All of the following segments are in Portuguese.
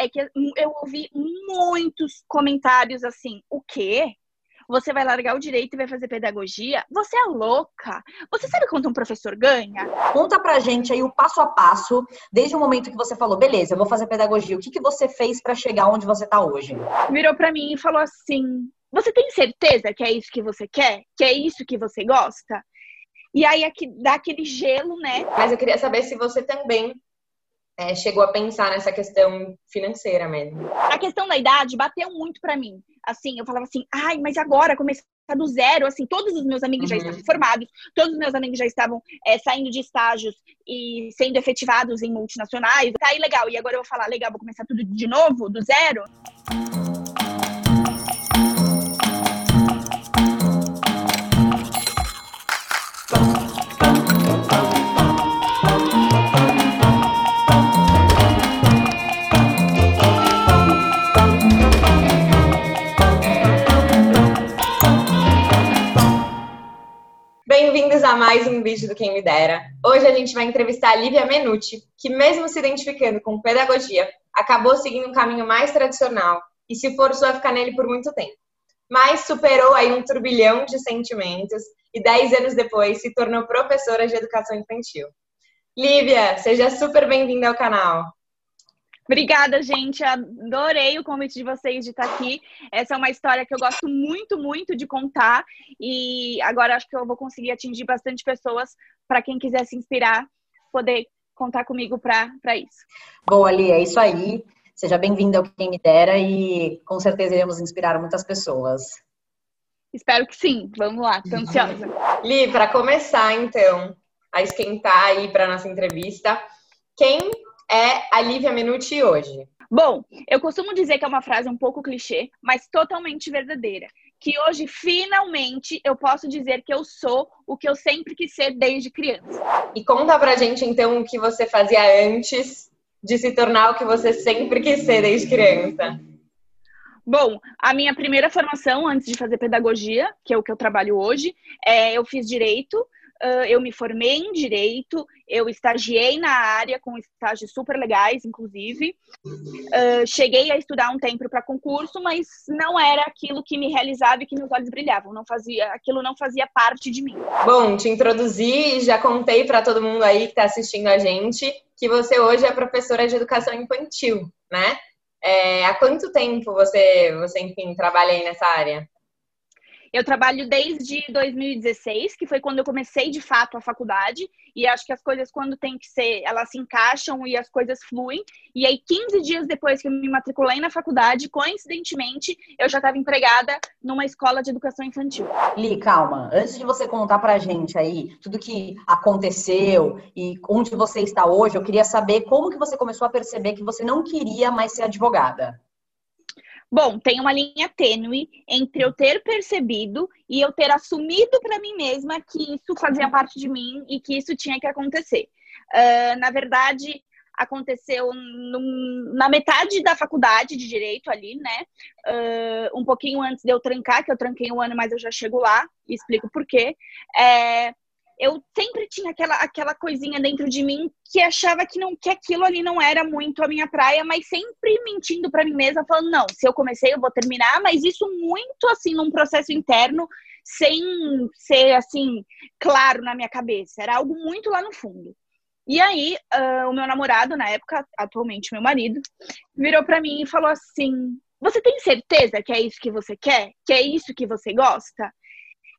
é que eu ouvi muitos comentários assim: o quê? Você vai largar o direito e vai fazer pedagogia? Você é louca! Você sabe quanto um professor ganha? Conta pra gente aí o passo a passo, desde o momento que você falou, beleza, eu vou fazer pedagogia. O que, que você fez para chegar onde você tá hoje? Virou para mim e falou assim: Você tem certeza que é isso que você quer? Que é isso que você gosta? E aí aqui, dá aquele gelo, né? Mas eu queria saber se você também é, chegou a pensar nessa questão financeira mesmo. A questão da idade bateu muito para mim. Assim, eu falava assim, ai, mas agora começar do zero, assim, todos os meus amigos uhum. já estavam formados, todos os meus amigos já estavam é, saindo de estágios e sendo efetivados em multinacionais. Tá aí legal. E agora eu vou falar, legal, vou começar tudo de novo, do zero. Bem-vindos a mais um vídeo do Quem Me Dera. Hoje a gente vai entrevistar a Lívia Menucci, que mesmo se identificando com pedagogia, acabou seguindo um caminho mais tradicional e se forçou a ficar nele por muito tempo. Mas superou aí um turbilhão de sentimentos e dez anos depois se tornou professora de educação infantil. Lívia, seja super bem-vinda ao canal. Obrigada, gente. Adorei o convite de vocês de estar aqui. Essa é uma história que eu gosto muito, muito de contar. E agora acho que eu vou conseguir atingir bastante pessoas para quem quiser se inspirar, poder contar comigo para isso. Boa, Ali, é isso aí. Seja bem-vinda ao Quem Me Dera e com certeza iremos inspirar muitas pessoas. Espero que sim. Vamos lá, tô ansiosa. Li, para começar, então, a esquentar aí para nossa entrevista, quem é a Lívia Menucci hoje? Bom, eu costumo dizer que é uma frase um pouco clichê, mas totalmente verdadeira. Que hoje, finalmente, eu posso dizer que eu sou o que eu sempre quis ser desde criança. E conta pra gente, então, o que você fazia antes de se tornar o que você sempre quis ser desde criança. Bom, a minha primeira formação, antes de fazer pedagogia, que é o que eu trabalho hoje, é, eu fiz direito uh, eu me formei em direito, eu estagiei na área com estágios super legais, inclusive. Uh, cheguei a estudar um tempo para concurso, mas não era aquilo que me realizava e que meus olhos brilhavam. Não fazia, aquilo não fazia parte de mim. Bom, te introduzi e já contei para todo mundo aí que está assistindo a gente que você hoje é professora de educação infantil, né? É, há quanto tempo você, você, enfim, trabalha aí nessa área? Eu trabalho desde 2016, que foi quando eu comecei de fato a faculdade, e acho que as coisas, quando tem que ser, elas se encaixam e as coisas fluem. E aí, 15 dias depois que eu me matriculei na faculdade, coincidentemente, eu já estava empregada numa escola de educação infantil. Li, calma. Antes de você contar pra gente aí tudo que aconteceu e onde você está hoje, eu queria saber como que você começou a perceber que você não queria mais ser advogada. Bom, tem uma linha tênue entre eu ter percebido e eu ter assumido para mim mesma que isso fazia parte de mim e que isso tinha que acontecer. Uh, na verdade, aconteceu num, na metade da faculdade de direito ali, né? Uh, um pouquinho antes de eu trancar, que eu tranquei um ano, mas eu já chego lá e explico por quê. É, eu sempre tinha aquela, aquela coisinha dentro de mim que achava que, não, que aquilo ali não era muito a minha praia, mas sempre mentindo para mim mesma, falando, não, se eu comecei, eu vou terminar, mas isso muito assim, num processo interno, sem ser assim, claro na minha cabeça. Era algo muito lá no fundo. E aí, uh, o meu namorado, na época, atualmente meu marido, virou para mim e falou assim: Você tem certeza que é isso que você quer? Que é isso que você gosta?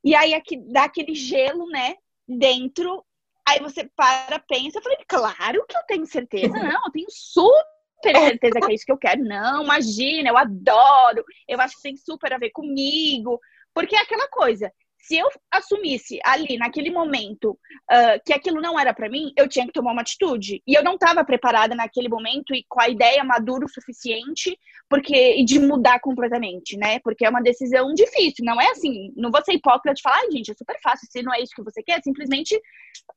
E aí aqui, dá aquele gelo, né? Dentro. Aí você para, pensa, eu falei, claro que eu tenho certeza. Não, eu tenho super certeza que é isso que eu quero. Não, imagina, eu adoro. Eu acho que tem super a ver comigo. Porque é aquela coisa, se eu assumisse ali, naquele momento, uh, que aquilo não era para mim, eu tinha que tomar uma atitude. E eu não estava preparada naquele momento e com a ideia madura o suficiente porque de mudar completamente, né? Porque é uma decisão difícil. Não é assim, não vou ser hipócrita de falar, ai, gente, é super fácil. Se não é isso que você quer, simplesmente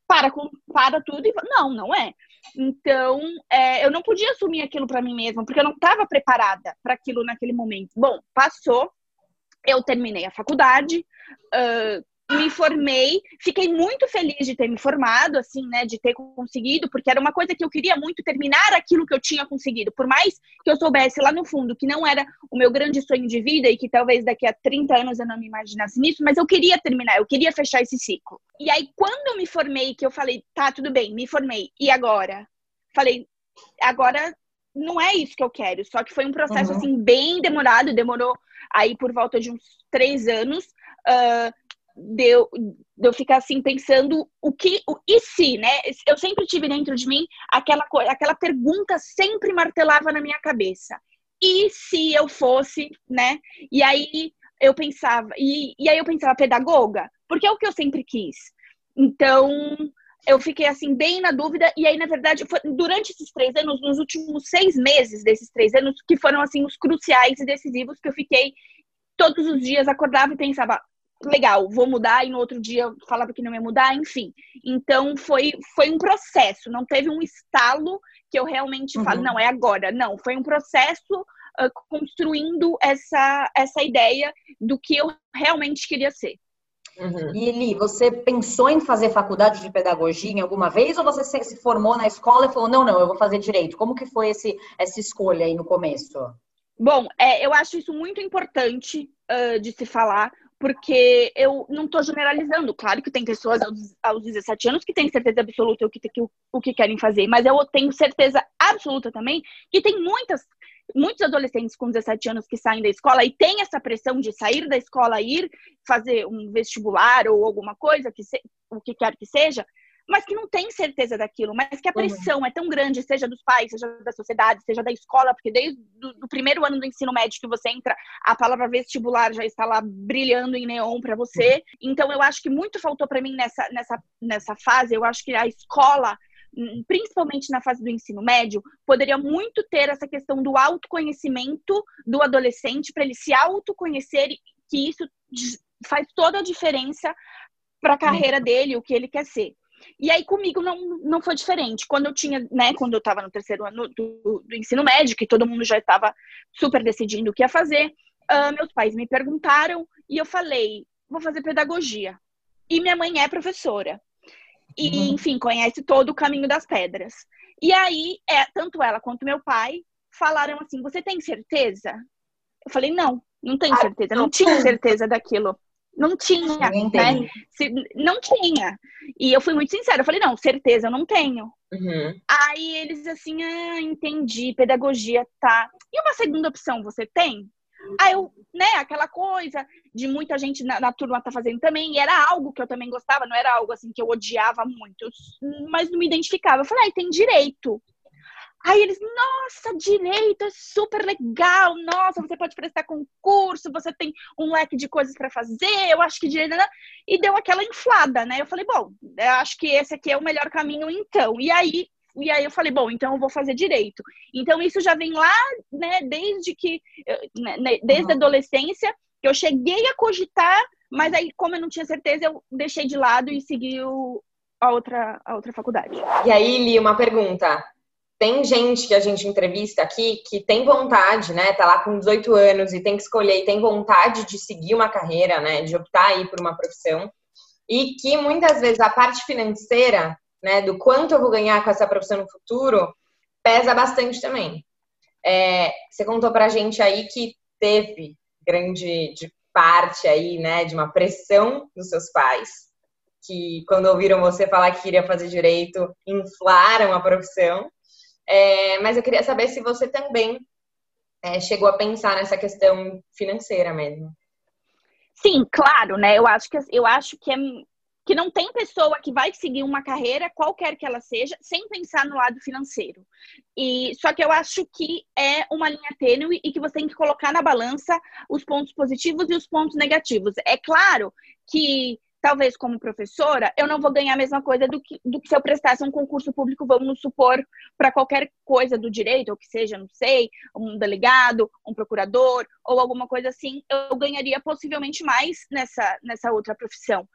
para, para tudo e. Não, não é. Então, é, eu não podia assumir aquilo para mim mesma, porque eu não estava preparada para aquilo naquele momento. Bom, passou, eu terminei a faculdade, uh, me formei, fiquei muito feliz de ter me formado, assim, né, de ter conseguido, porque era uma coisa que eu queria muito terminar aquilo que eu tinha conseguido, por mais que eu soubesse lá no fundo que não era o meu grande sonho de vida e que talvez daqui a 30 anos eu não me imaginasse nisso, mas eu queria terminar, eu queria fechar esse ciclo. E aí quando eu me formei, que eu falei, tá, tudo bem, me formei, e agora? Falei, agora não é isso que eu quero, só que foi um processo, uhum. assim, bem demorado, demorou aí por volta de uns três anos, uh, de eu, de eu ficar assim pensando o que o e se, né? Eu sempre tive dentro de mim aquela aquela pergunta sempre martelava na minha cabeça. E se eu fosse, né? E aí eu pensava, e, e aí eu pensava pedagoga, porque é o que eu sempre quis. Então, eu fiquei assim bem na dúvida e aí na verdade foi, durante esses três anos nos últimos seis meses desses três anos que foram assim os cruciais e decisivos que eu fiquei todos os dias acordava e pensava legal, vou mudar, e no outro dia falava que não ia mudar, enfim. Então foi, foi um processo, não teve um estalo que eu realmente uhum. falo, não, é agora. Não, foi um processo uh, construindo essa, essa ideia do que eu realmente queria ser. Uhum. E Eli, você pensou em fazer faculdade de pedagogia em alguma vez ou você se formou na escola e falou, não, não, eu vou fazer direito? Como que foi esse, essa escolha aí no começo? Bom, é, eu acho isso muito importante uh, de se falar, porque eu não estou generalizando. Claro que tem pessoas aos, aos 17 anos que têm certeza absoluta o que, que, o que querem fazer, mas eu tenho certeza absoluta também que tem muitas muitos adolescentes com 17 anos que saem da escola e tem essa pressão de sair da escola, ir fazer um vestibular ou alguma coisa, que se, o que quer que seja, mas que não tem certeza daquilo, mas que a uhum. pressão uhum. é tão grande, seja dos pais, seja da sociedade, seja da escola, porque desde o primeiro ano do ensino médio que você entra, a palavra vestibular já está lá brilhando em neon para você. Uhum. Então eu acho que muito faltou para mim nessa, nessa, nessa fase, eu acho que a escola hum, principalmente na fase do ensino médio, poderia muito ter essa questão do autoconhecimento do adolescente para ele se autoconhecer que isso faz toda a diferença para a carreira dele, o que ele quer ser. E aí comigo não, não foi diferente. Quando eu tinha, né, quando eu estava no terceiro ano do, do, ensino médio, que todo mundo já estava super decidindo o que ia fazer, uh, meus pais me perguntaram e eu falei, vou fazer pedagogia. E minha mãe é professora. E, uhum. enfim, conhece todo o caminho das pedras. E aí, é, tanto ela quanto meu pai falaram assim: Você tem certeza? Eu falei: Não, não tenho certeza. Não tinha certeza daquilo. Não tinha, né? Se, não tinha. E eu fui muito sincera, eu falei, não, certeza eu não tenho. Uhum. Aí eles assim, ah, entendi, pedagogia, tá. E uma segunda opção você tem? Aí eu, né, aquela coisa de muita gente na, na, turma tá fazendo também, e era algo que eu também gostava, não era algo assim que eu odiava muito, mas não me identificava. Eu falei, ah, tem direito. Aí eles, nossa, direito é super legal, nossa, você pode prestar concurso, você tem um leque de coisas para fazer, eu acho que direito. Né, né? E deu aquela inflada, né? Eu falei, bom, eu acho que esse aqui é o melhor caminho, então. E aí, e aí eu falei, bom, então eu vou fazer direito. Então isso já vem lá, né, desde que, né, né, desde a adolescência, que eu cheguei a cogitar, mas aí, como eu não tinha certeza, eu deixei de lado e segui o, a, outra, a outra faculdade. E aí, Li, uma pergunta tem gente que a gente entrevista aqui que tem vontade, né? Tá lá com 18 anos e tem que escolher e tem vontade de seguir uma carreira, né? De optar aí por uma profissão. E que muitas vezes a parte financeira, né? Do quanto eu vou ganhar com essa profissão no futuro, pesa bastante também. É, você contou pra gente aí que teve grande de parte aí, né? De uma pressão dos seus pais. Que quando ouviram você falar que queria fazer direito, inflaram a profissão. É, mas eu queria saber se você também é, chegou a pensar nessa questão financeira mesmo. Sim, claro, né? Eu acho que eu acho que é que não tem pessoa que vai seguir uma carreira, qualquer que ela seja, sem pensar no lado financeiro. E só que eu acho que é uma linha tênue e que você tem que colocar na balança os pontos positivos e os pontos negativos. É claro que talvez como professora, eu não vou ganhar a mesma coisa do que, do que se eu prestasse um concurso público, vamos supor, para qualquer coisa do direito, ou que seja, não sei, um delegado, um procurador, ou alguma coisa assim, eu ganharia possivelmente mais nessa, nessa outra profissão.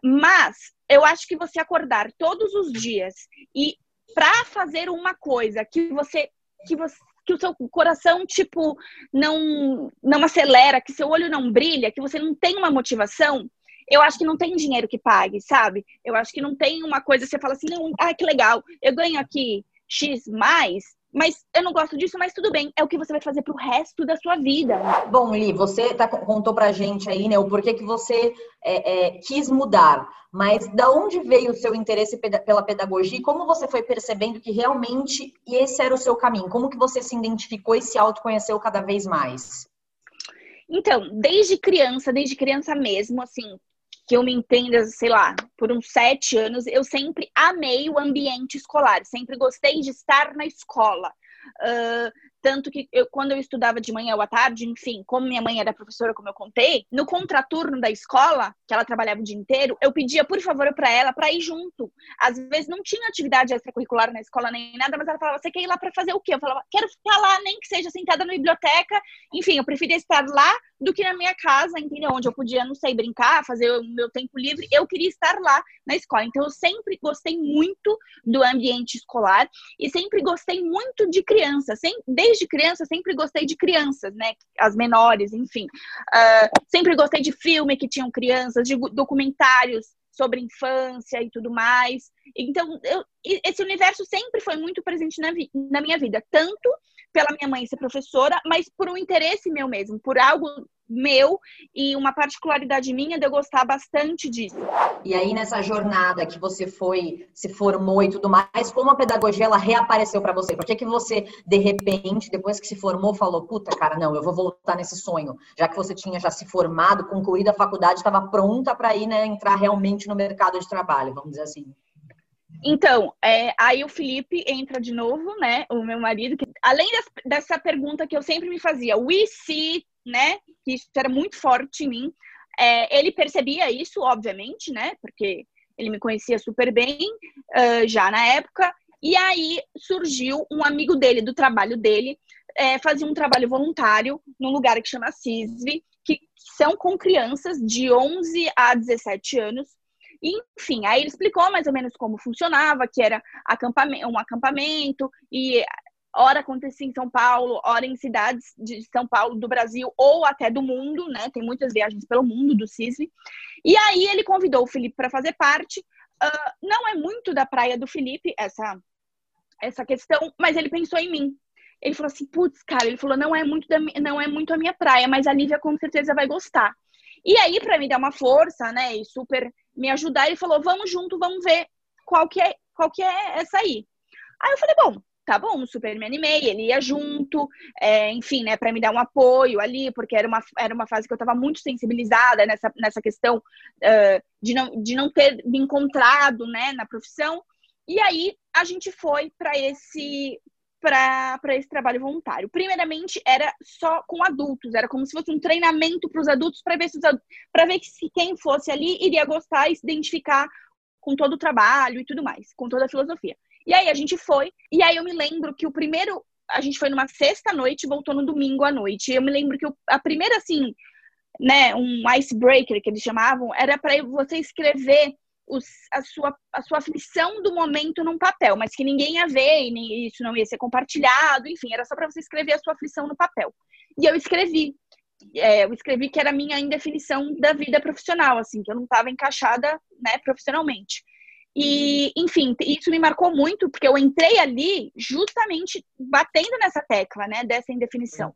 Mas eu acho que você acordar todos os dias e para fazer uma coisa que você que você que o seu coração tipo não não acelera, que seu olho não brilha, que você não tem uma motivação, eu acho que não tem dinheiro que pague, sabe? Eu acho que não tem uma coisa que você fala assim, não, ah, que legal, eu ganho aqui X mais, mas eu não gosto disso, mas tudo bem, é o que você vai fazer pro resto da sua vida. Bom, Li, você tá, contou pra gente aí, né, o porquê que você é, é, quis mudar, mas da onde veio o seu interesse pela pedagogia e como você foi percebendo que realmente esse era o seu caminho? Como que você se identificou e se autoconheceu cada vez mais? Então, desde criança, desde criança mesmo, assim, que eu me entenda, sei lá, por uns sete anos, eu sempre amei o ambiente escolar, sempre gostei de estar na escola. Uh, tanto que eu, quando eu estudava de manhã ou à tarde, enfim, como minha mãe era professora, como eu contei, no contraturno da escola, que ela trabalhava o dia inteiro, eu pedia, por favor, para ela para ir junto. Às vezes não tinha atividade extracurricular na escola nem nada, mas ela falava: você quer ir lá para fazer o quê? Eu falava: quero ficar lá, nem que seja sentada na biblioteca. Enfim, eu preferia estar lá do que na minha casa, entendeu? Onde eu podia, não sei, brincar, fazer o meu tempo livre. Eu queria estar lá na escola. Então, eu sempre gostei muito do ambiente escolar e sempre gostei muito de criança. Desde criança, sempre gostei de crianças, né? As menores, enfim. Uh, sempre gostei de filme que tinham crianças, de documentários sobre infância e tudo mais. Então, eu, esse universo sempre foi muito presente na, na minha vida, tanto pela minha mãe ser professora, mas por um interesse meu mesmo, por algo meu e uma particularidade minha de eu gostar bastante disso. E aí nessa jornada que você foi, se formou e tudo mais, como a pedagogia ela reapareceu para você? Por que que você de repente, depois que se formou, falou: "Puta, cara, não, eu vou voltar nesse sonho"? Já que você tinha já se formado, concluído a faculdade, estava pronta para ir, né, entrar realmente no mercado de trabalho, vamos dizer assim. Então, é, aí o Felipe entra de novo, né? O meu marido, que além dessa pergunta que eu sempre me fazia, we see, né? Que isso era muito forte em mim. É, ele percebia isso, obviamente, né? Porque ele me conhecia super bem uh, já na época. E aí surgiu um amigo dele, do trabalho dele, é, fazia um trabalho voluntário num lugar que chama CISV, que são com crianças de 11 a 17 anos enfim, aí ele explicou mais ou menos como funcionava, que era acampamento, um acampamento e hora acontecia em São Paulo, hora em cidades de São Paulo, do Brasil ou até do mundo, né? Tem muitas viagens pelo mundo do CISV. E aí ele convidou o Felipe para fazer parte. Uh, não é muito da praia do Felipe essa essa questão, mas ele pensou em mim. Ele falou assim, putz, cara, ele falou, não é muito da, não é muito a minha praia, mas a Lívia com certeza vai gostar. E aí, para me dar uma força, né, e super me ajudar, ele falou: vamos junto, vamos ver qual que é, qual que é essa aí. Aí eu falei: bom, tá bom, super me animei, ele ia junto, é, enfim, né, para me dar um apoio ali, porque era uma, era uma fase que eu estava muito sensibilizada nessa, nessa questão uh, de, não, de não ter me encontrado, né, na profissão. E aí a gente foi para esse para esse trabalho voluntário. Primeiramente, era só com adultos, era como se fosse um treinamento para os adultos para ver se para ver se quem fosse ali iria gostar e se identificar com todo o trabalho e tudo mais, com toda a filosofia. E aí a gente foi, e aí eu me lembro que o primeiro a gente foi numa sexta noite e voltou no domingo à noite. Eu me lembro que a primeira assim, né, um icebreaker que eles chamavam, era para você escrever os, a, sua, a sua aflição do momento num papel, mas que ninguém ia ver e nem, isso não ia ser compartilhado, enfim, era só para você escrever a sua aflição no papel. E eu escrevi. É, eu escrevi que era a minha indefinição da vida profissional, assim, que eu não estava encaixada, né, profissionalmente. E, enfim, isso me marcou muito, porque eu entrei ali justamente batendo nessa tecla, né, dessa indefinição.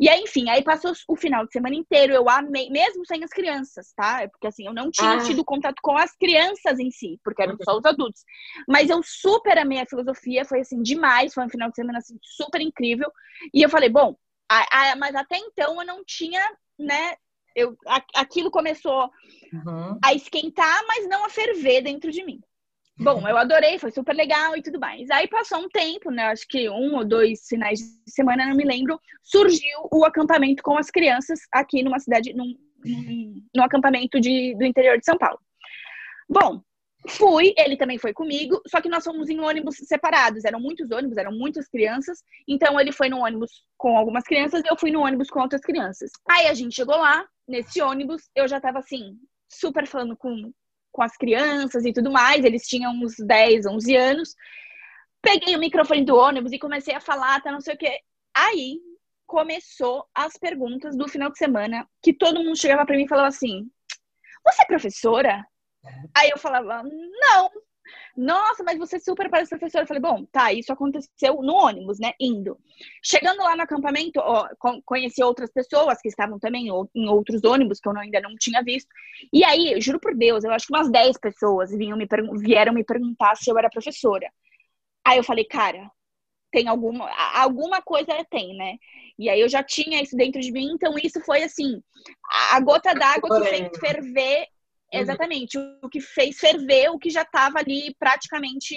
E aí, enfim, aí passou o final de semana inteiro, eu amei, mesmo sem as crianças, tá? É porque assim, eu não tinha ah. tido contato com as crianças em si, porque eram só os adultos. Mas eu super amei a filosofia, foi assim, demais, foi um final de semana assim, super incrível. E eu falei, bom, a, a, mas até então eu não tinha, né? Eu, aquilo começou uhum. a esquentar, mas não a ferver dentro de mim. Bom, eu adorei, foi super legal e tudo mais. Aí passou um tempo, né? Acho que um ou dois finais de semana, não me lembro, surgiu o acampamento com as crianças aqui numa cidade, num, num, num acampamento de, do interior de São Paulo. Bom, fui, ele também foi comigo, só que nós fomos em ônibus separados. Eram muitos ônibus, eram muitas crianças. Então ele foi no ônibus com algumas crianças e eu fui no ônibus com outras crianças. Aí a gente chegou lá, nesse ônibus, eu já tava assim, super falando com com as crianças e tudo mais. Eles tinham uns 10, 11 anos. Peguei o microfone do ônibus e comecei a falar, tá não sei o quê. Aí começou as perguntas do final de semana, que todo mundo chegava para mim e falava assim: você é professora? Aí eu falava, não. Nossa, mas você super parece professora. Eu falei, bom, tá, isso aconteceu no ônibus, né? Indo. Chegando lá no acampamento, ó, conheci outras pessoas que estavam também em outros ônibus que eu ainda não tinha visto. E aí, juro por Deus, eu acho que umas 10 pessoas vinham me vieram me perguntar se eu era professora. Aí eu falei, cara, tem alguma alguma coisa tem, né? E aí eu já tinha isso dentro de mim, então isso foi assim, a gota d'água que fez ferver Uhum. Exatamente, o que fez ferver o que já estava ali praticamente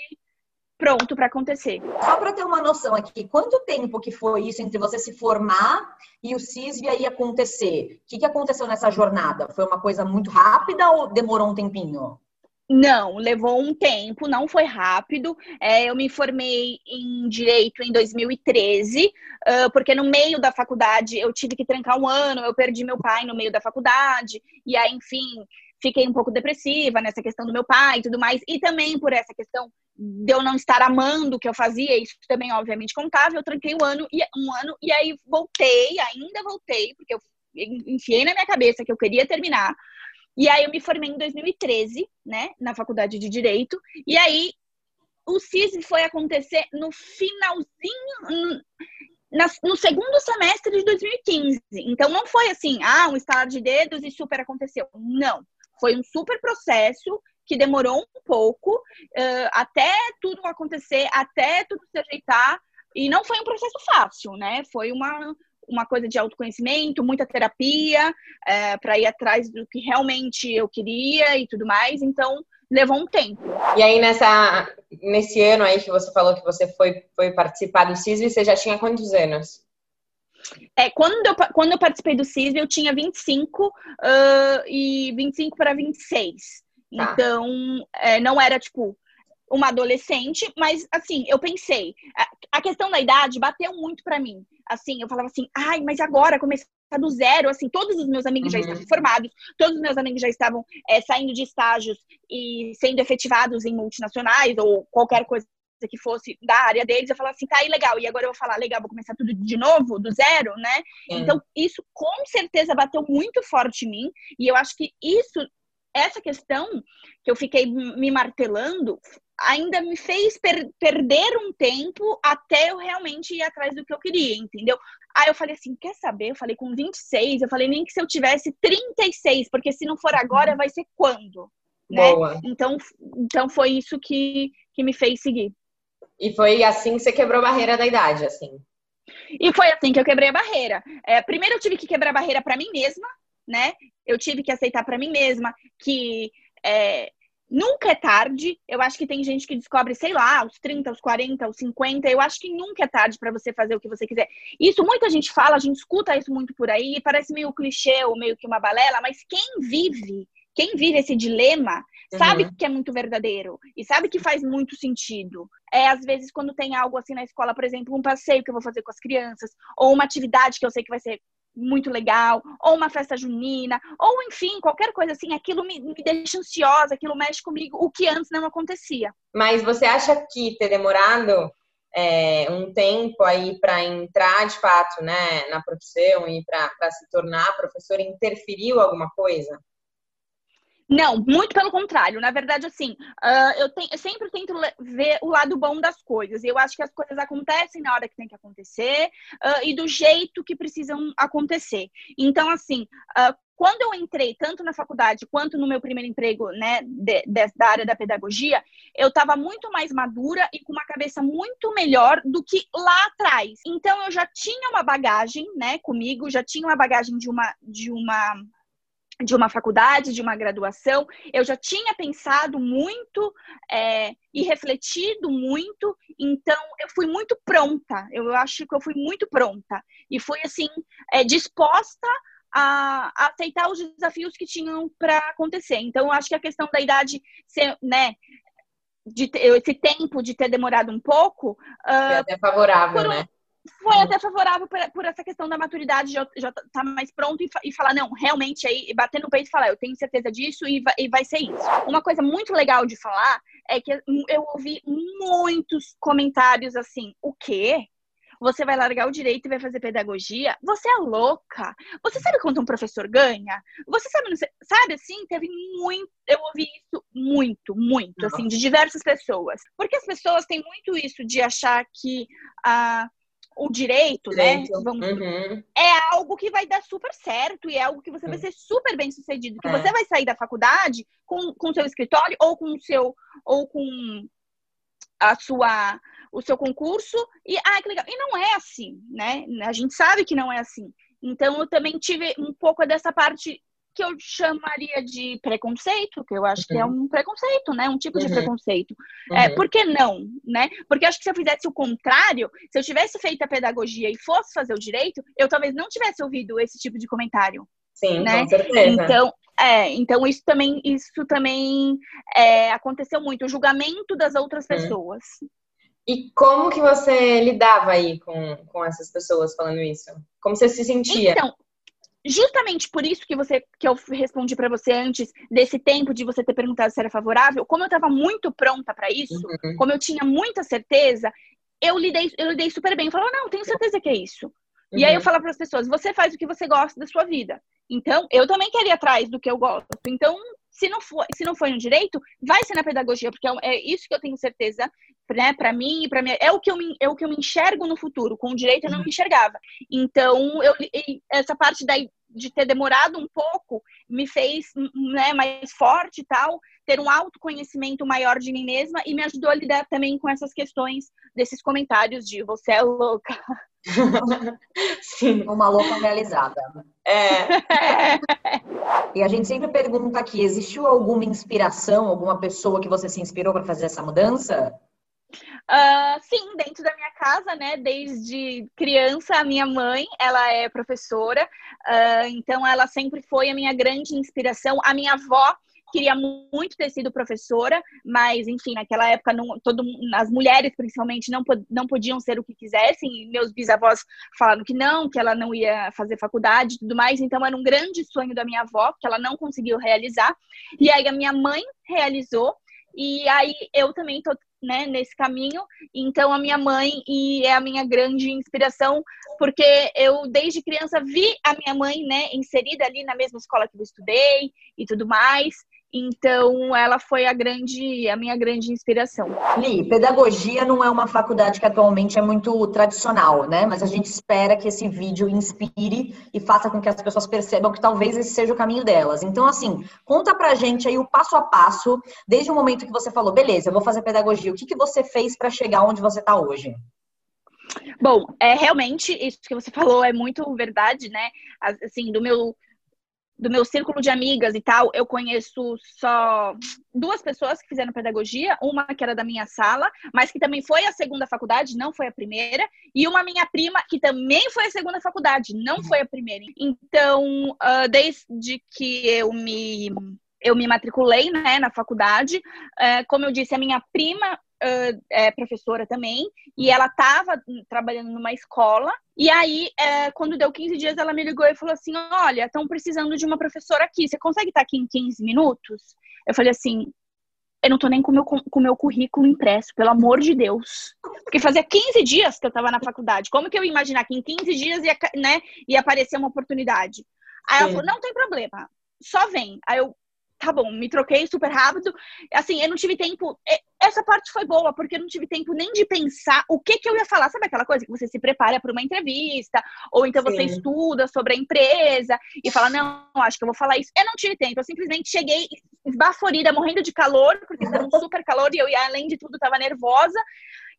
pronto para acontecer. Só para ter uma noção aqui, quanto tempo que foi isso entre você se formar e o CISV aí acontecer? O que, que aconteceu nessa jornada? Foi uma coisa muito rápida ou demorou um tempinho? Não, levou um tempo, não foi rápido. É, eu me formei em direito em 2013, uh, porque no meio da faculdade eu tive que trancar um ano, eu perdi meu pai no meio da faculdade, e aí, enfim, fiquei um pouco depressiva nessa questão do meu pai e tudo mais, e também por essa questão de eu não estar amando o que eu fazia, isso também obviamente contava, eu tranquei um ano, e, um ano e aí voltei, ainda voltei, porque eu enfiei na minha cabeça que eu queria terminar, e aí eu me formei em 2013, né, na faculdade de Direito, e aí o CIS foi acontecer no finalzinho, no segundo semestre de 2015. Então não foi assim, ah, um estalar de dedos e super aconteceu. Não. Foi um super processo que demorou um pouco uh, até tudo acontecer, até tudo se ajeitar. E não foi um processo fácil, né? Foi uma, uma coisa de autoconhecimento, muita terapia, para ir atrás do que realmente eu queria e tudo mais. Então, levou um tempo. E aí, nessa, nesse ano aí que você falou que você foi, foi participar do CISV, você já tinha quantos anos? É, quando, eu, quando eu participei do CISV, eu tinha 25 uh, e 25 para 26. Tá. Então, é, não era tipo uma adolescente, mas assim, eu pensei, a, a questão da idade bateu muito para mim. Assim, eu falava assim, ai, mas agora começar do zero, assim, todos os meus amigos uhum. já estavam formados, todos os meus amigos já estavam é, saindo de estágios e sendo efetivados em multinacionais ou qualquer coisa que fosse da área deles, eu falava assim, tá aí legal, e agora eu vou falar, legal, vou começar tudo de novo, do zero, né? Uhum. Então, isso com certeza bateu muito forte em mim, e eu acho que isso, essa questão que eu fiquei me martelando, ainda me fez per perder um tempo até eu realmente ir atrás do que eu queria, entendeu? Aí eu falei assim, quer saber? Eu falei com 26, eu falei nem que se eu tivesse 36, porque se não for agora, vai ser quando? Né? Então, então foi isso que, que me fez seguir. E foi assim que você quebrou a barreira da idade, assim? E foi assim que eu quebrei a barreira. É, primeiro eu tive que quebrar a barreira para mim mesma, né? Eu tive que aceitar para mim mesma que é, nunca é tarde. Eu acho que tem gente que descobre, sei lá, aos 30, aos 40, aos 50. Eu acho que nunca é tarde para você fazer o que você quiser. Isso muita gente fala, a gente escuta isso muito por aí, parece meio clichê ou meio que uma balela, mas quem vive, quem vive esse dilema sabe uhum. que é muito verdadeiro e sabe que faz muito sentido. É, às vezes, quando tem algo assim na escola, por exemplo, um passeio que eu vou fazer com as crianças, ou uma atividade que eu sei que vai ser muito legal, ou uma festa junina, ou enfim, qualquer coisa assim, aquilo me, me deixa ansiosa, aquilo mexe comigo, o que antes não acontecia. Mas você acha que ter demorado é, um tempo aí para entrar de fato né, na profissão e para se tornar professora interferiu alguma coisa? Não, muito pelo contrário. Na verdade, assim, uh, eu, te, eu, sempre tento ver o lado bom das coisas. Eu acho que as coisas acontecem na hora que tem que acontecer uh, e do jeito que precisam acontecer. Então, assim, uh, quando eu entrei tanto na faculdade quanto no meu primeiro emprego, né, de, de, da área da pedagogia, eu estava muito mais madura e com uma cabeça muito melhor do que lá atrás. Então, eu já tinha uma bagagem, né, comigo, já tinha uma bagagem de uma de uma de uma faculdade, de uma graduação, eu já tinha pensado muito é, e refletido muito, então eu fui muito pronta, eu acho que eu fui muito pronta, e fui assim, é, disposta a, a, aceitar os desafios que tinham para acontecer. Então, eu acho que a questão da idade ser, né, de ter, esse tempo de ter demorado um pouco. Uh, é até favorável, né? Foi até favorável por, por, essa questão da maturidade, já, já tá mais pronto e, e falar, não, realmente aí, bater no peito e falar, eu tenho certeza disso e vai, e vai ser isso. Uma coisa muito legal de falar é que eu ouvi muitos comentários assim, o quê? você vai largar o direito e vai fazer pedagogia? Você é louca. Você sabe quanto um professor ganha? Você sabe, sabe assim, teve muito, eu ouvi isso muito, muito, assim, de diversas pessoas. Porque as pessoas têm muito isso de achar que a o direito, né, direito. né? Vamos, uhum. É algo que vai dar super certo e é algo que você vai ser super bem sucedido. Que é. você vai sair da faculdade com o seu escritório ou com o seu ou com a sua o seu concurso e ah, que legal. E não é assim, né? A gente sabe que não é assim. Então eu também tive um pouco dessa parte que eu chamaria de preconceito, que eu acho uhum. que é uhum. um preconceito, né? Um tipo uhum. de preconceito. É, uhum. É, por que não, né? Porque eu acho que se eu fizesse o contrário, se eu tivesse feito a pedagogia e fosse fazer o direito, eu talvez não tivesse ouvido esse tipo de comentário. Sim, né? com certeza. Então, é, então isso também, isso também é, aconteceu muito, o julgamento das outras uhum. pessoas. E como que você lidava aí com, com essas pessoas falando isso? Como você se sentia? Então, justamente por isso que você que eu respondi para você antes desse tempo de você ter perguntado se era favorável, como eu estava muito pronta para isso, uhum. como eu tinha muita certeza, eu lidei eu lidei super bem. Eu falava, não, tenho certeza que é isso. Uhum. E aí eu uhum. falo para as pessoas, você faz o que você gosta da sua vida. Então, eu também quero ir atrás do que eu gosto. Então, se não for, se não foi no direito, vai ser na pedagogia, porque é, é isso que eu tenho certeza né, para mim e para mim é o que eu me, é o que eu me enxergo no futuro. Com o direito eu não me enxergava. Então, eu essa parte daí de ter demorado um pouco me fez né, mais forte e tal, ter um autoconhecimento maior de mim mesma e me ajudou a lidar também com essas questões desses comentários de você é louca. Sim. Uma louca realizada. É. e a gente sempre pergunta aqui: existiu alguma inspiração, alguma pessoa que você se inspirou para fazer essa mudança? Uh, sim, dentro da minha casa, né? Desde criança, a minha mãe, ela é professora, uh, então ela sempre foi a minha grande inspiração. A minha avó queria muito ter sido professora, mas enfim, naquela época não, todo, as mulheres principalmente não, não podiam ser o que quisessem. meus bisavós falaram que não, que ela não ia fazer faculdade e tudo mais. Então era um grande sonho da minha avó que ela não conseguiu realizar. E aí a minha mãe realizou. E aí eu também tô né, nesse caminho. Então, a minha mãe e é a minha grande inspiração, porque eu, desde criança, vi a minha mãe, né, inserida ali na mesma escola que eu estudei e tudo mais. Então, ela foi a grande, a minha grande inspiração. Li, pedagogia não é uma faculdade que atualmente é muito tradicional, né? Mas a gente espera que esse vídeo inspire e faça com que as pessoas percebam que talvez esse seja o caminho delas. Então, assim, conta pra gente aí o passo a passo, desde o momento que você falou, beleza, eu vou fazer pedagogia, o que, que você fez para chegar onde você está hoje? Bom, é realmente isso que você falou é muito verdade, né? Assim, do meu do meu círculo de amigas e tal, eu conheço só duas pessoas que fizeram pedagogia, uma que era da minha sala, mas que também foi a segunda faculdade, não foi a primeira, e uma minha prima que também foi a segunda faculdade, não foi a primeira. Então, uh, desde que eu me eu me matriculei né, na faculdade, uh, como eu disse, a minha prima uh, é professora também, e ela estava trabalhando numa escola. E aí, quando deu 15 dias, ela me ligou e falou assim: Olha, estão precisando de uma professora aqui, você consegue estar aqui em 15 minutos? Eu falei assim: eu não tô nem com meu, o meu currículo impresso, pelo amor de Deus. Porque fazia 15 dias que eu tava na faculdade. Como que eu ia imaginar que em 15 dias ia, né, ia aparecer uma oportunidade? Aí Sim. ela falou, não tem problema, só vem. Aí eu, tá bom, me troquei super rápido. Assim, eu não tive tempo. Essa parte foi boa, porque eu não tive tempo nem de pensar o que que eu ia falar. Sabe aquela coisa que você se prepara para uma entrevista, ou então você Sim. estuda sobre a empresa e fala, não, acho que eu vou falar isso. Eu não tive tempo, eu simplesmente cheguei esbaforida, morrendo de calor, porque estava um super calor e eu, além de tudo, estava nervosa.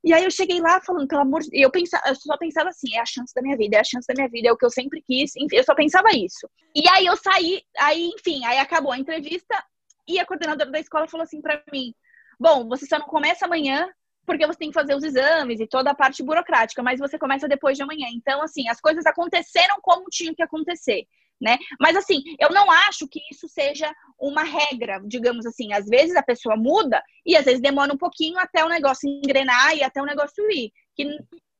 E aí eu cheguei lá falando, pelo amor de Deus, eu, pensava, eu só pensava assim, é a chance da minha vida, é a chance da minha vida, é o que eu sempre quis, enfim, eu só pensava isso. E aí eu saí, aí, enfim, aí acabou a entrevista e a coordenadora da escola falou assim para mim: Bom, você só não começa amanhã porque você tem que fazer os exames e toda a parte burocrática, mas você começa depois de amanhã. Então, assim, as coisas aconteceram como tinham que acontecer né? Mas assim, eu não acho que isso seja uma regra, digamos assim. Às vezes a pessoa muda e às vezes demora um pouquinho até o negócio engrenar e até o negócio ir. Que,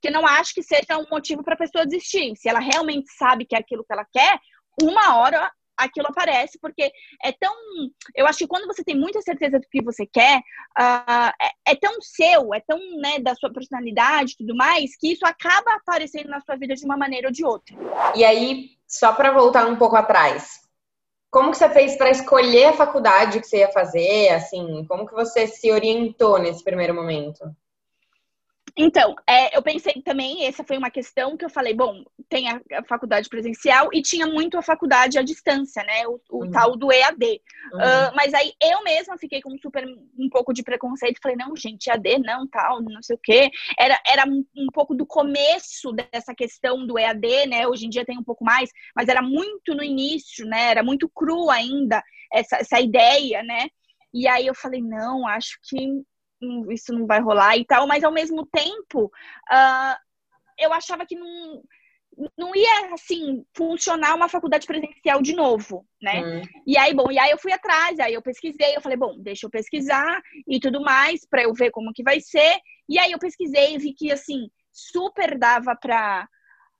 que não acho que seja um motivo para a pessoa desistir. Se ela realmente sabe que é aquilo que ela quer, uma hora aquilo aparece, porque é tão. Eu acho que quando você tem muita certeza do que você quer, uh, é, é, tão seu, é tão né, da sua personalidade e tudo mais, que isso acaba aparecendo na sua vida de uma maneira ou de outra. E aí, só para voltar um pouco atrás, como que você fez para escolher a faculdade que você ia fazer? Assim, como que você se orientou nesse primeiro momento? Então, é, eu pensei também, essa foi uma questão que eu falei, bom, tem a, a faculdade presencial e tinha muito a faculdade à distância, né? O, o uhum. tal do EAD. Uhum. Uh, mas aí eu mesma fiquei com super um pouco de preconceito, falei, não, gente, EAD não, tal, não sei o quê. Era, era um, um pouco do começo dessa questão do EAD, né? Hoje em dia tem um pouco mais, mas era muito no início, né? Era muito cru ainda essa, essa ideia, né? E aí eu falei, não, acho que isso não vai rolar e tal, mas ao mesmo tempo, uh, eu achava que não, não ia, assim, funcionar uma faculdade presencial de novo, né? Hum. E aí, bom, e aí eu fui atrás, aí eu pesquisei, eu falei, bom, deixa eu pesquisar e tudo mais, para eu ver como que vai ser. E aí eu pesquisei e vi que, assim, super dava para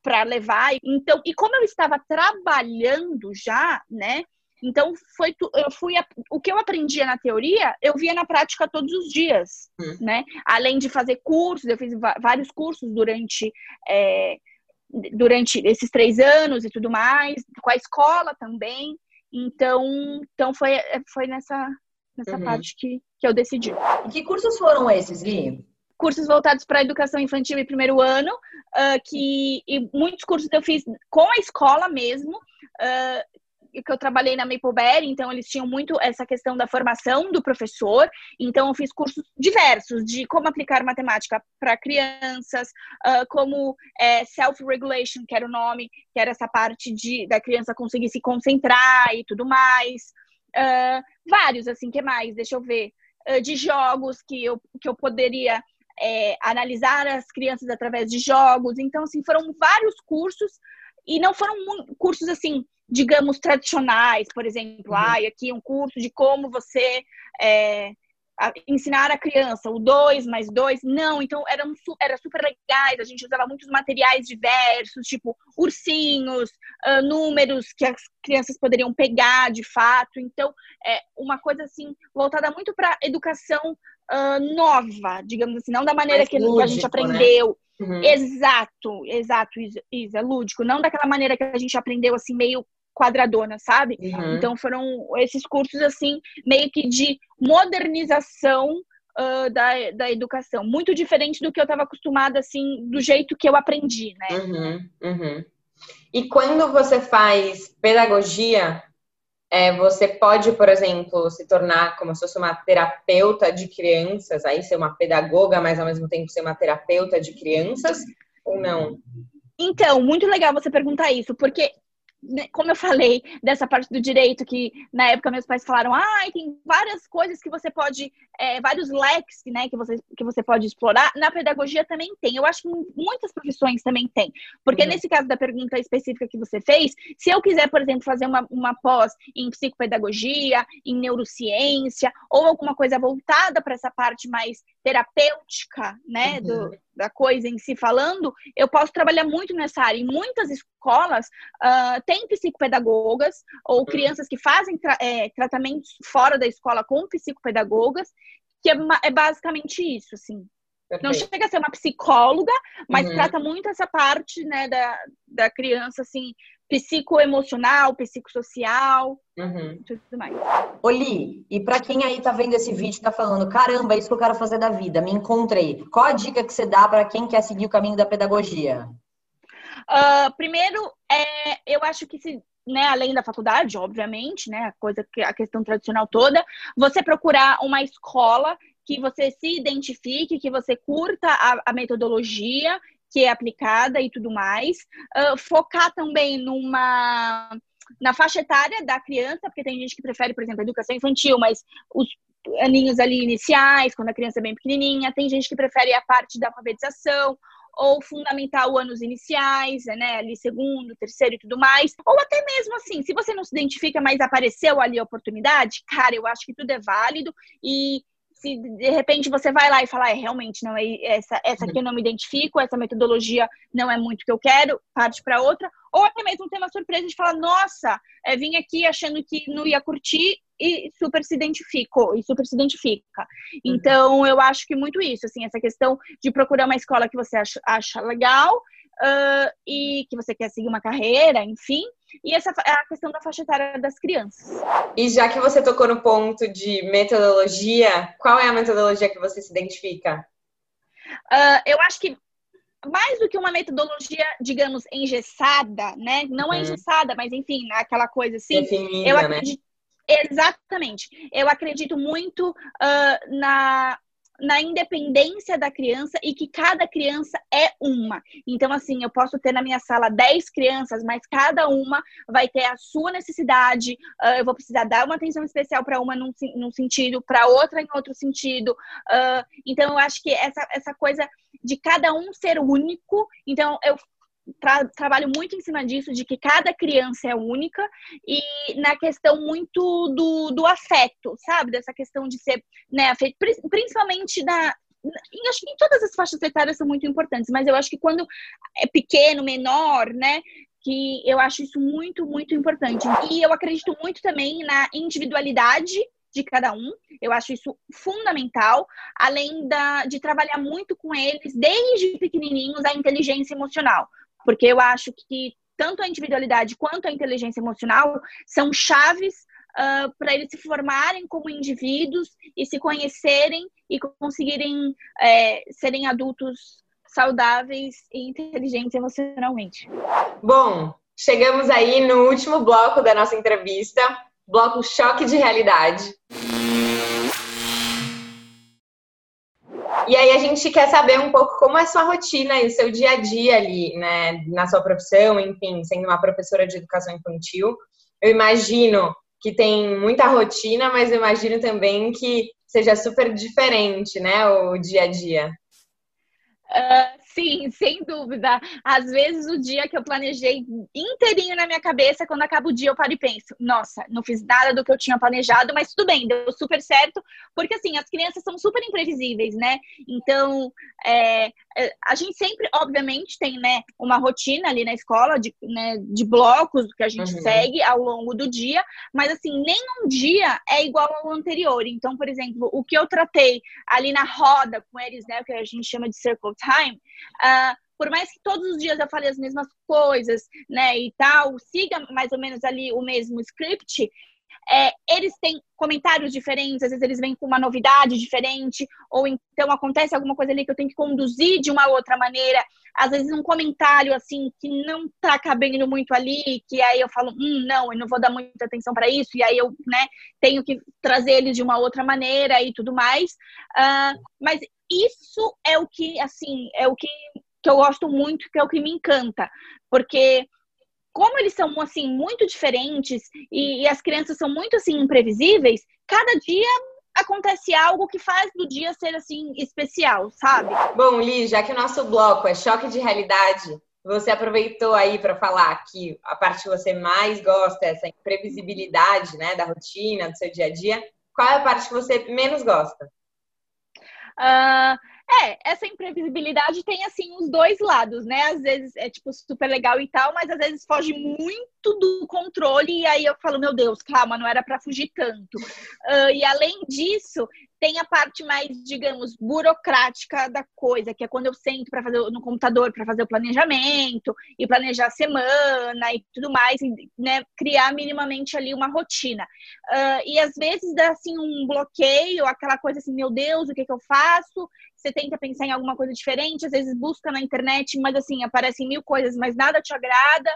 para levar. Então, e como eu estava trabalhando já, né? Então, foi eu fui o que eu aprendia na teoria, eu via na prática todos os dias, hum. né? Além de fazer cursos, eu fiz vários cursos durante é, durante esses três anos e tudo mais, com a escola também. Então, então foi, foi nessa, nessa uhum. parte que, que eu decidi. E que cursos foram esses, Li? Cursos voltados para educação infantil e primeiro ano, uh, que e muitos cursos eu fiz com a escola mesmo, uh, que eu trabalhei na Mapleberry, então eles tinham muito essa questão da formação do professor. Então eu fiz cursos diversos de como aplicar matemática para crianças, uh, como é, self-regulation, que era o nome, que era essa parte de da criança conseguir se concentrar e tudo mais. Uh, vários, assim, que mais? Deixa eu ver. Uh, de jogos que eu, que eu poderia é, analisar as crianças através de jogos. Então, assim, foram vários cursos e não foram cursos assim digamos, tradicionais, por exemplo, uhum. ah, aqui um curso de como você é, ensinar a criança o 2 mais 2. Não, então eram, era super legais, a gente usava muitos materiais diversos, tipo ursinhos, uh, números que as crianças poderiam pegar de fato. Então, é uma coisa assim, voltada muito para educação uh, nova, digamos assim, não da maneira que, lúdico, que, a gente né? aprendeu. Né? Uhum. Exato, exato, Isa, lúdico. Não daquela maneira que a gente aprendeu, assim, meio quadradona, sabe? Uhum. Então foram esses cursos assim, meio que de modernização uh, da, da educação. Muito diferente do que eu estava acostumada, assim, do jeito que eu aprendi, né? Uhum, uhum. E quando você faz pedagogia, é, você pode, por exemplo, se tornar como se fosse uma terapeuta de crianças, aí ser uma pedagoga, mas ao mesmo tempo ser uma terapeuta de crianças, ou não? Então, muito legal você perguntar isso, porque como eu falei, dessa parte do direito, que na época meus pais falaram, ah, tem várias coisas que você pode, é, vários leques, né, que você, que você pode explorar. Na pedagogia também tem. Eu acho que muitas profissões também tem. Porque uhum. nesse caso da pergunta específica que você fez, se eu quiser, por exemplo, fazer uma, uma pós em psicopedagogia, em neurociência, ou alguma coisa voltada para essa parte mais terapêutica, né, uhum. do, da coisa em si falando, eu posso trabalhar muito nessa área. Em muitas escolas uh, tem psicopedagogas ou uhum. crianças que fazem tra é, tratamentos fora da escola com psicopedagogas, que é, é basicamente isso, assim. Perfeito. Não chega a ser uma psicóloga, mas uhum. trata muito essa parte, né, da, da criança, assim, psicoemocional, psicossocial, uhum. tudo mais. Oli, e para quem aí tá vendo esse vídeo tá falando, caramba, é isso que eu quero fazer da vida, me encontrei. Qual a dica que você dá para quem quer seguir o caminho da pedagogia? Uh, primeiro, é, eu acho que se né, além da faculdade, obviamente, né, a coisa que a questão tradicional toda, você procurar uma escola que você se identifique, que você curta a, a metodologia que é aplicada e tudo mais. Uh, focar também numa na faixa etária da criança, porque tem gente que prefere, por exemplo, a educação infantil, mas os aninhos ali iniciais, quando a criança é bem pequenininha, tem gente que prefere a parte da alfabetização, ou fundamental anos iniciais, né, ali segundo, terceiro e tudo mais, ou até mesmo assim, se você não se identifica, mas apareceu ali a oportunidade, cara, eu acho que tudo é válido e se de repente você vai lá e fala, é, realmente, não é essa, essa aqui eu não me identifico, essa metodologia não é muito que eu quero, parte para outra, ou até mesmo ter uma surpresa de falar, nossa, é, vim aqui achando que não ia curtir e super se identificou, e super se identifica. Uhum. Então, eu acho que muito isso, assim, essa questão de procurar uma escola que você acha, acha legal uh, e que você quer seguir uma carreira, enfim, e essa é a questão da faixa etária das crianças. E já que você tocou no ponto de metodologia, qual é a metodologia que você se identifica? Uh, eu acho que mais do que uma metodologia, digamos, engessada, né? Não uhum. é engessada, mas enfim, aquela coisa assim. Definida, eu né? acredito, né? Exatamente. Eu acredito muito uh, na na independência da criança e que cada criança é uma. Então, assim, eu posso ter na minha sala 10 crianças, mas cada uma vai ter a sua necessidade. Uh, eu vou precisar dar uma atenção especial para uma num, num sentido, para outra em outro sentido. Uh, então, eu acho que essa, essa coisa de cada um ser único. Então, eu tra trabalho muito em cima disso, de que cada criança é única e na questão muito do, do afeto, sabe? Dessa questão de ser, né, afeto, principalmente da. Acho que em todas as faixas etárias são muito importantes, mas eu acho que quando é pequeno, menor, né, que eu acho isso muito, muito importante. E eu acredito muito também na individualidade de cada um. Eu acho isso fundamental, além da, de trabalhar muito com eles desde pequenininhos a inteligência emocional porque eu acho que tanto a individualidade quanto a inteligência emocional são chaves uh, para eles se formarem como indivíduos e se conhecerem e conseguirem é, serem adultos saudáveis e inteligentes emocionalmente. Bom, chegamos aí no último bloco da nossa entrevista, bloco choque de realidade. E aí a gente quer saber um pouco como é a sua rotina e o seu dia a dia ali, né, na sua profissão, enfim, sendo uma professora de educação infantil. Eu imagino que tem muita rotina, mas eu imagino também que seja super diferente, né, o dia a dia. Uh, sim, sem dúvida. Às vezes o dia que eu planejei inteirinho na minha cabeça, quando acaba o dia eu paro e penso, nossa, não fiz nada do que eu tinha planejado, mas tudo bem, deu super certo, porque assim, as crianças são super imprevisíveis, né? Então, é, a gente sempre, obviamente, tem né, uma rotina ali na escola de, né, de blocos que a gente uhum. segue ao longo do dia, mas assim, nenhum dia é igual ao anterior. Então, por exemplo, o que eu tratei ali na roda com eles, né, o que a gente chama de circle time, uh, por mais que todos os dias eu fale as mesmas coisas, né, e tal, siga mais ou menos ali o mesmo script, é, eles têm comentários diferentes, às vezes eles vêm com uma novidade diferente, ou então acontece alguma coisa ali que eu tenho que conduzir de uma outra maneira, às vezes um comentário assim que não tá cabendo muito ali, que aí eu falo, hum, não, eu não vou dar muita atenção para isso, e aí eu, né, tenho que trazer eles de uma outra maneira e tudo mais. Uh, mas isso é o que, assim, é o que, que eu gosto muito, que é o que me encanta, porque como eles são assim muito diferentes e, e, as crianças são muito assim imprevisíveis, cada dia acontece algo que faz do dia ser assim especial, sabe? Bom, Li, já que o nosso bloco é choque de realidade, você aproveitou aí para falar que a parte que você mais gosta é essa imprevisibilidade, né, da rotina, do seu dia a dia. Qual é a parte que você menos gosta? Uh, é, essa imprevisibilidade tem assim os dois lados, né? Às vezes é tipo super legal e tal, mas às vezes foge muito do controle e aí eu falo, meu Deus, calma, não era para fugir tanto. Uh, e além disso, tem a parte mais, digamos, burocrática da coisa, que é quando eu sento para fazer no computador para fazer o planejamento e planejar a semana e tudo mais, e, né, criar minimamente ali uma rotina. Uh, e às vezes dá assim um bloqueio, aquela coisa assim, meu Deus, o que, que eu faço? Você tenta pensar em alguma coisa diferente, às vezes busca na internet, mas assim, aparecem mil coisas, mas nada te agrada.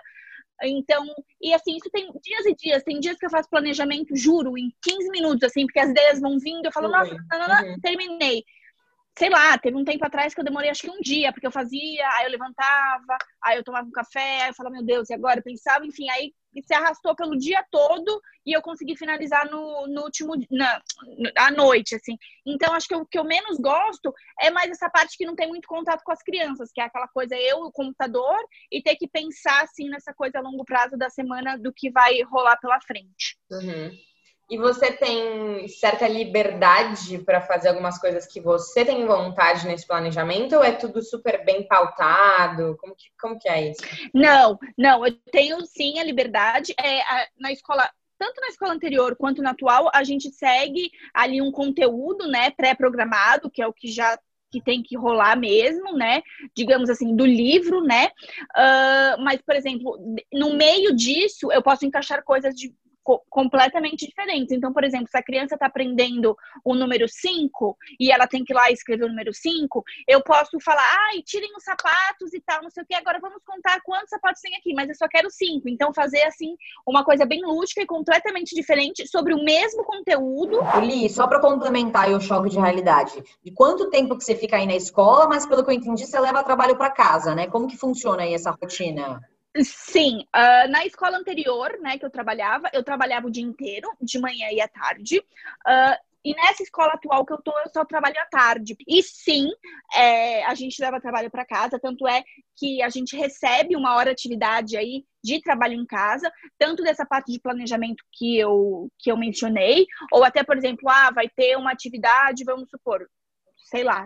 Então, e assim, isso tem dias e dias. Tem dias que eu faço planejamento, juro, em 15 minutos, assim, porque as ideias vão vindo, eu falo, nossa, não, não, não, uhum. terminei. Sei lá, teve um tempo atrás que eu demorei acho que um dia, porque eu fazia, aí eu levantava, aí eu tomava um café, aí eu falava, meu Deus, e agora? Eu pensava, enfim, aí se arrastou pelo dia todo e eu consegui finalizar no, no último na, à noite, assim. Então, acho que o que eu menos gosto é mais essa parte que não tem muito contato com as crianças, que é aquela coisa eu, o computador, e ter que pensar, assim, nessa coisa a longo prazo da semana do que vai rolar pela frente. Uhum. E você tem certa liberdade para fazer algumas coisas que você tem vontade nesse planejamento ou é tudo super bem pautado? Como que, como que é isso? Não, não, eu tenho sim a liberdade. É, a, na escola, tanto na escola anterior quanto na atual, a gente segue ali um conteúdo, né, pré-programado, que é o que já que tem que rolar mesmo, né? Digamos assim, do livro, né? Uh, mas, por exemplo, no meio disso, eu posso encaixar coisas de completamente diferentes. Então, por exemplo, se a criança está aprendendo o número 5 e ela tem que ir lá escrever o número 5, eu posso falar, ai, tirem os sapatos e tal, não sei o que, agora vamos contar quantos sapatos tem aqui, mas eu só quero 5. Então, fazer assim uma coisa bem lúdica e completamente diferente sobre o mesmo conteúdo. Li, só para complementar o choque de realidade, de quanto tempo que você fica aí na escola, mas pelo que eu entendi, você leva trabalho para casa, né? Como que funciona aí essa rotina? Sim, uh, na escola anterior, né, que eu trabalhava, eu trabalhava o dia inteiro, de manhã e à tarde. Uh, e nessa escola atual que eu tô, eu só trabalho à tarde. E sim, é, a gente leva trabalho para casa, tanto é que a gente recebe uma hora de atividade aí de trabalho em casa, tanto dessa parte de planejamento que eu, que eu mencionei, ou até, por exemplo, ah, vai ter uma atividade, vamos supor, sei lá,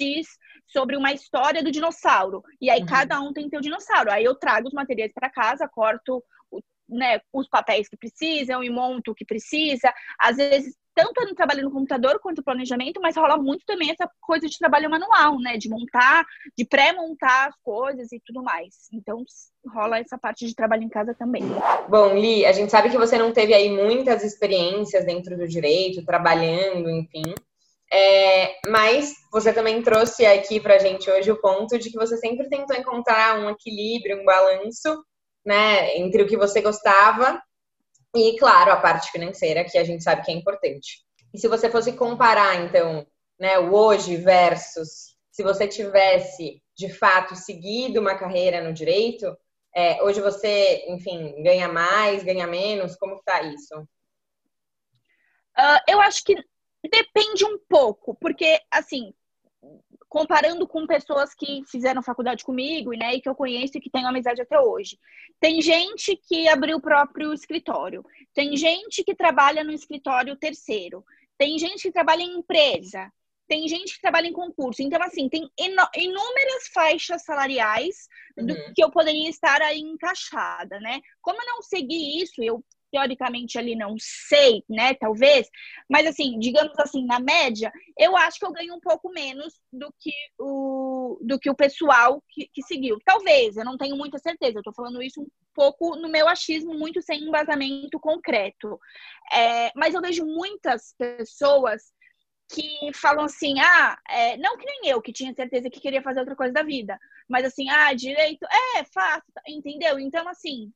X sobre uma história do dinossauro. E aí uhum. cada um tem seu dinossauro. Aí eu trago os materiais para casa, corto né, os papéis que precisam e monto o que precisa. Às vezes, tanto no trabalho no computador quanto no planejamento, mas rola muito também essa coisa de trabalho manual, né? De montar, de pré-montar as coisas e tudo mais. Então, rola essa parte de trabalho em casa também. Bom, Li, a gente sabe que você não teve aí muitas experiências dentro do direito, trabalhando, enfim. É, mas você também trouxe aqui para a gente hoje o ponto de que você sempre tentou encontrar um equilíbrio, um balanço, né, entre o que você gostava e, claro, a parte financeira, que a gente sabe que é importante. E se você fosse comparar, então, né, o hoje versus se você tivesse, de fato, seguido uma carreira no direito, é, hoje você, enfim, ganha mais, ganha menos? Como está isso? Uh, eu acho que Depende um pouco, porque, assim, comparando com pessoas que fizeram faculdade comigo, né, e que eu conheço e que tenho amizade até hoje. Tem gente que abriu o próprio escritório, tem gente que trabalha no escritório terceiro, tem gente que trabalha em empresa, tem gente que trabalha em concurso. Então, assim, tem inúmeras faixas salariais do uhum. que eu poderia estar aí encaixada, né? Como eu não segui isso, eu teoricamente ali não sei, né, talvez, mas assim, digamos assim, na média, eu acho que eu ganho um pouco menos do que o, do que o pessoal que, que seguiu. Talvez, eu não tenho muita certeza, eu tô falando isso um pouco no meu achismo, muito sem embasamento concreto. É, mas eu vejo muitas pessoas que falam assim, ah, é, não que nem eu, que tinha certeza que queria fazer outra coisa da vida, mas assim, ah, direito, é, faço, entendeu? Então, assim,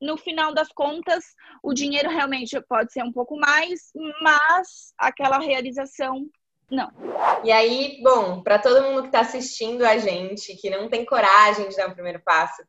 no final das contas, o dinheiro realmente pode ser um pouco mais, mas aquela realização não. E aí, bom, para todo mundo que está assistindo a gente, que não tem coragem de dar o um primeiro passo,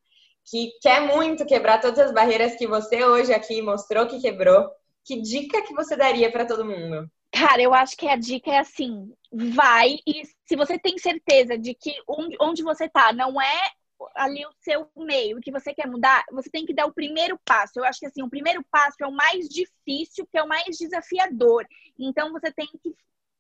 que quer muito quebrar todas as barreiras que você hoje aqui mostrou que quebrou, que dica que você daria para todo mundo? Cara, eu acho que a dica é assim: vai e se você tem certeza de que onde, onde você tá não é ali o seu meio, o que você quer mudar, você tem que dar o primeiro passo. Eu acho que assim, o primeiro passo é o mais difícil, que é o mais desafiador. Então você tem que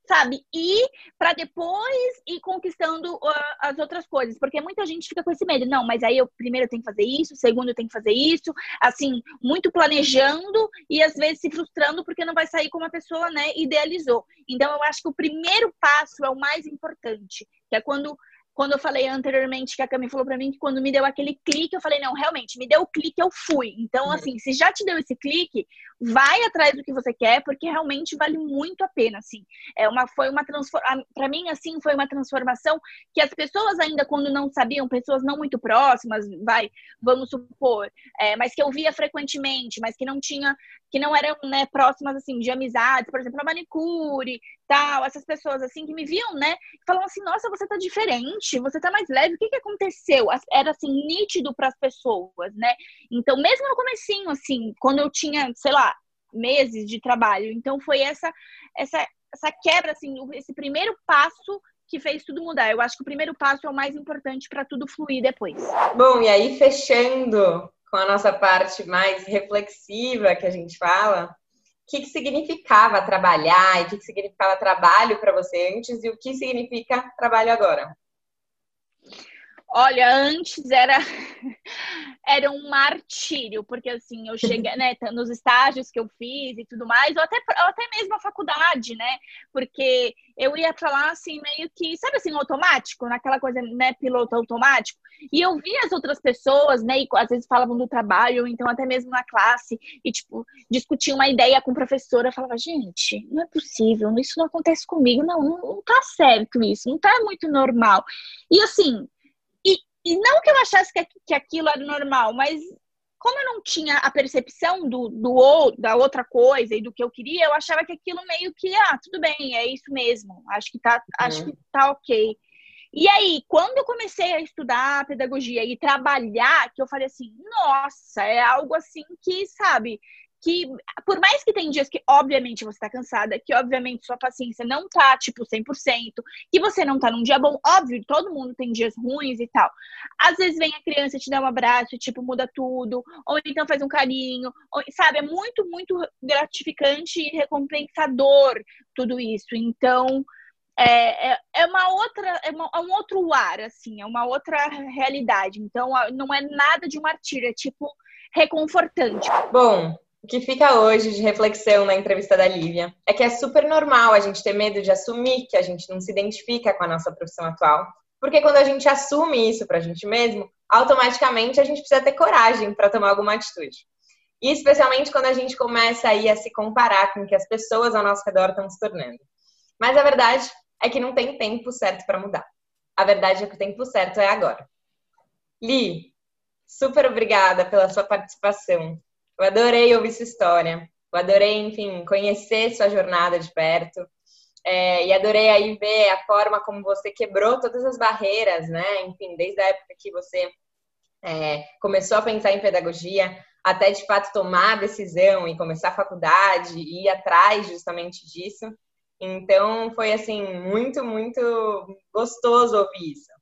sabe? E para depois ir conquistando uh, as outras coisas, porque muita gente fica com esse medo. Não, mas aí eu primeiro tenho que fazer isso, segundo eu tenho que fazer isso, assim, muito planejando e às vezes se frustrando porque não vai sair como a pessoa, né, idealizou. Então eu acho que o primeiro passo é o mais importante, que é quando quando eu falei anteriormente que a Cami falou para mim que quando me deu aquele clique, eu falei, não, realmente, me deu o clique, eu fui. Então, uhum. assim, se já te deu esse clique, vai atrás do que você quer, porque realmente vale muito a pena, assim. É uma, foi uma transformação, para mim, assim, foi uma transformação que as pessoas ainda, quando não sabiam, pessoas não muito próximas, vai, vamos supor, é, mas que eu via frequentemente, mas que não tinha, que não eram, né, próximas, assim, de amizades, por exemplo, a manicure, tal, essas pessoas, assim, que me viam, né, falavam assim, nossa, você tá diferente, você tá mais leve, o que que aconteceu? Era assim nítido para as pessoas, né? Então, mesmo no comecinho assim, quando eu tinha, sei lá, meses de trabalho, então foi essa essa essa quebra assim, esse primeiro passo que fez tudo mudar. Eu acho que o primeiro passo é o mais importante para tudo fluir depois. Bom, e aí fechando com a nossa parte mais reflexiva que a gente fala, que, que significava trabalhar e o que, que significava trabalho para você antes e o que significa trabalho agora. Olha, antes era era um martírio, porque assim, eu cheguei, né, nos estágios que eu fiz e tudo mais, ou até, ou até mesmo a faculdade, né? Porque eu ia lá assim, meio que, sabe assim, automático, naquela coisa, né, piloto automático. E eu via as outras pessoas, né, e às vezes falavam do trabalho, ou então até mesmo na classe, e tipo, discutiam uma ideia com o professor, eu falava, gente, não é possível, isso não acontece comigo, não, não, não tá certo isso, não tá muito normal. E assim, e não que eu achasse que, que aquilo era normal, mas como eu não tinha a percepção do, do da outra coisa e do que eu queria, eu achava que aquilo meio que, ah, tudo bem, é isso mesmo. Acho que tá, uhum. acho que tá ok. E aí, quando eu comecei a estudar pedagogia e trabalhar, que eu falei assim, nossa, é algo assim que, sabe, que por mais que tem dias que obviamente você tá cansada, que obviamente sua paciência não tá tipo 100%, que você não tá num dia bom, óbvio, todo mundo tem dias ruins e tal. Às vezes vem a criança te dá um abraço tipo muda tudo, ou então faz um carinho, ou, sabe, é muito muito gratificante e recompensador tudo isso. Então, é, é, é, uma outra, é, uma, é, um outro ar, assim, é uma outra realidade. Então, não é nada de martírio, é tipo reconfortante. Bom, o que fica hoje de reflexão na entrevista da Lívia é que é super normal a gente ter medo de assumir que a gente não se identifica com a nossa profissão atual, porque quando a gente assume isso para a gente mesmo, automaticamente a gente precisa ter coragem para tomar alguma atitude. E especialmente quando a gente começa aí a se comparar com o que as pessoas ao nosso redor estão se tornando. Mas a verdade é que não tem tempo certo para mudar. A verdade é que o tempo certo é agora. Li, super obrigada pela sua participação. Eu adorei ouvir sua história. Eu adorei, enfim, conhecer sua jornada de perto. É, e adorei aí ver a forma como você quebrou todas as barreiras, né? Enfim, desde a época que você é, começou a pensar em pedagogia, até de fato tomar a decisão e começar a faculdade e ir atrás justamente disso. Então foi assim muito, muito gostoso ouvir isso.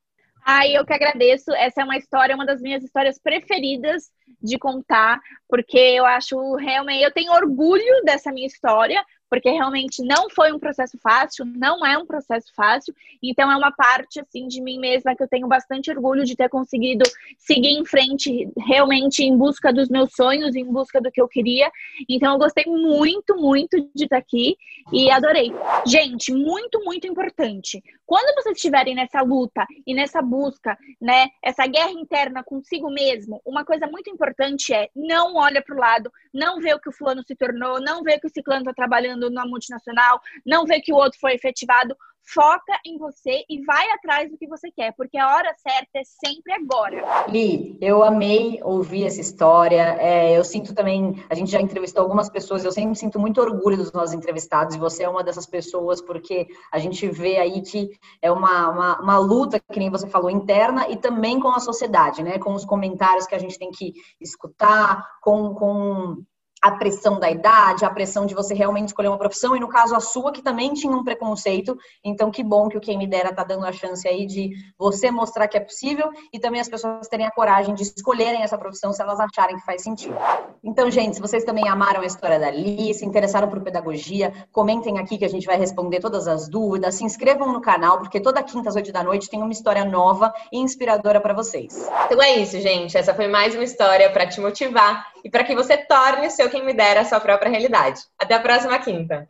Ai, eu que agradeço. Essa é uma história, uma das minhas histórias preferidas de contar, porque eu acho realmente, eu tenho orgulho dessa minha história, porque realmente não foi um processo fácil, não é um processo fácil, então é uma parte assim de mim mesma que eu tenho bastante orgulho de ter conseguido seguir em frente realmente em busca dos meus sonhos, em busca do que eu queria. Então eu gostei muito, muito de estar aqui e adorei. Gente, muito, muito importante. Quando vocês estiverem nessa luta e nessa busca, né, essa guerra interna consigo mesmo, uma coisa muito importante é não olha para o lado, não vê o que o fulano se tornou, não vê o que o ciclano está trabalhando trabalhando numa multinacional, não vê que o outro foi efetivado, foca em você e vai atrás do que você quer, porque a hora certa é sempre agora. Li, eu amei ouvir essa história. É, eu sinto também, a gente já entrevistou algumas pessoas, eu sempre sinto muito orgulho dos nossos entrevistados, e você é uma dessas pessoas, porque a gente vê aí que é uma, uma, uma luta, que nem você falou, interna e também com a sociedade, né? Com os comentários que a gente tem que escutar, com. com a pressão da idade, a pressão de você realmente escolher uma profissão, e no caso a sua, que também tinha um preconceito. Então, que bom que o Quem Me Dera tá dando a chance aí de você mostrar que é possível e também as pessoas terem a coragem de escolherem essa profissão se elas acharem que faz sentido. Então, gente, se vocês também amaram a história da Li, se interessaram por pedagogia, comentem aqui que a gente vai responder todas as dúvidas, se inscrevam no canal, porque toda quinta às oito da noite tem uma história nova e inspiradora para vocês. Então é isso, gente. Essa foi mais uma história para te motivar e para que você torne o seu quem me dera a sua própria realidade. Até a próxima quinta!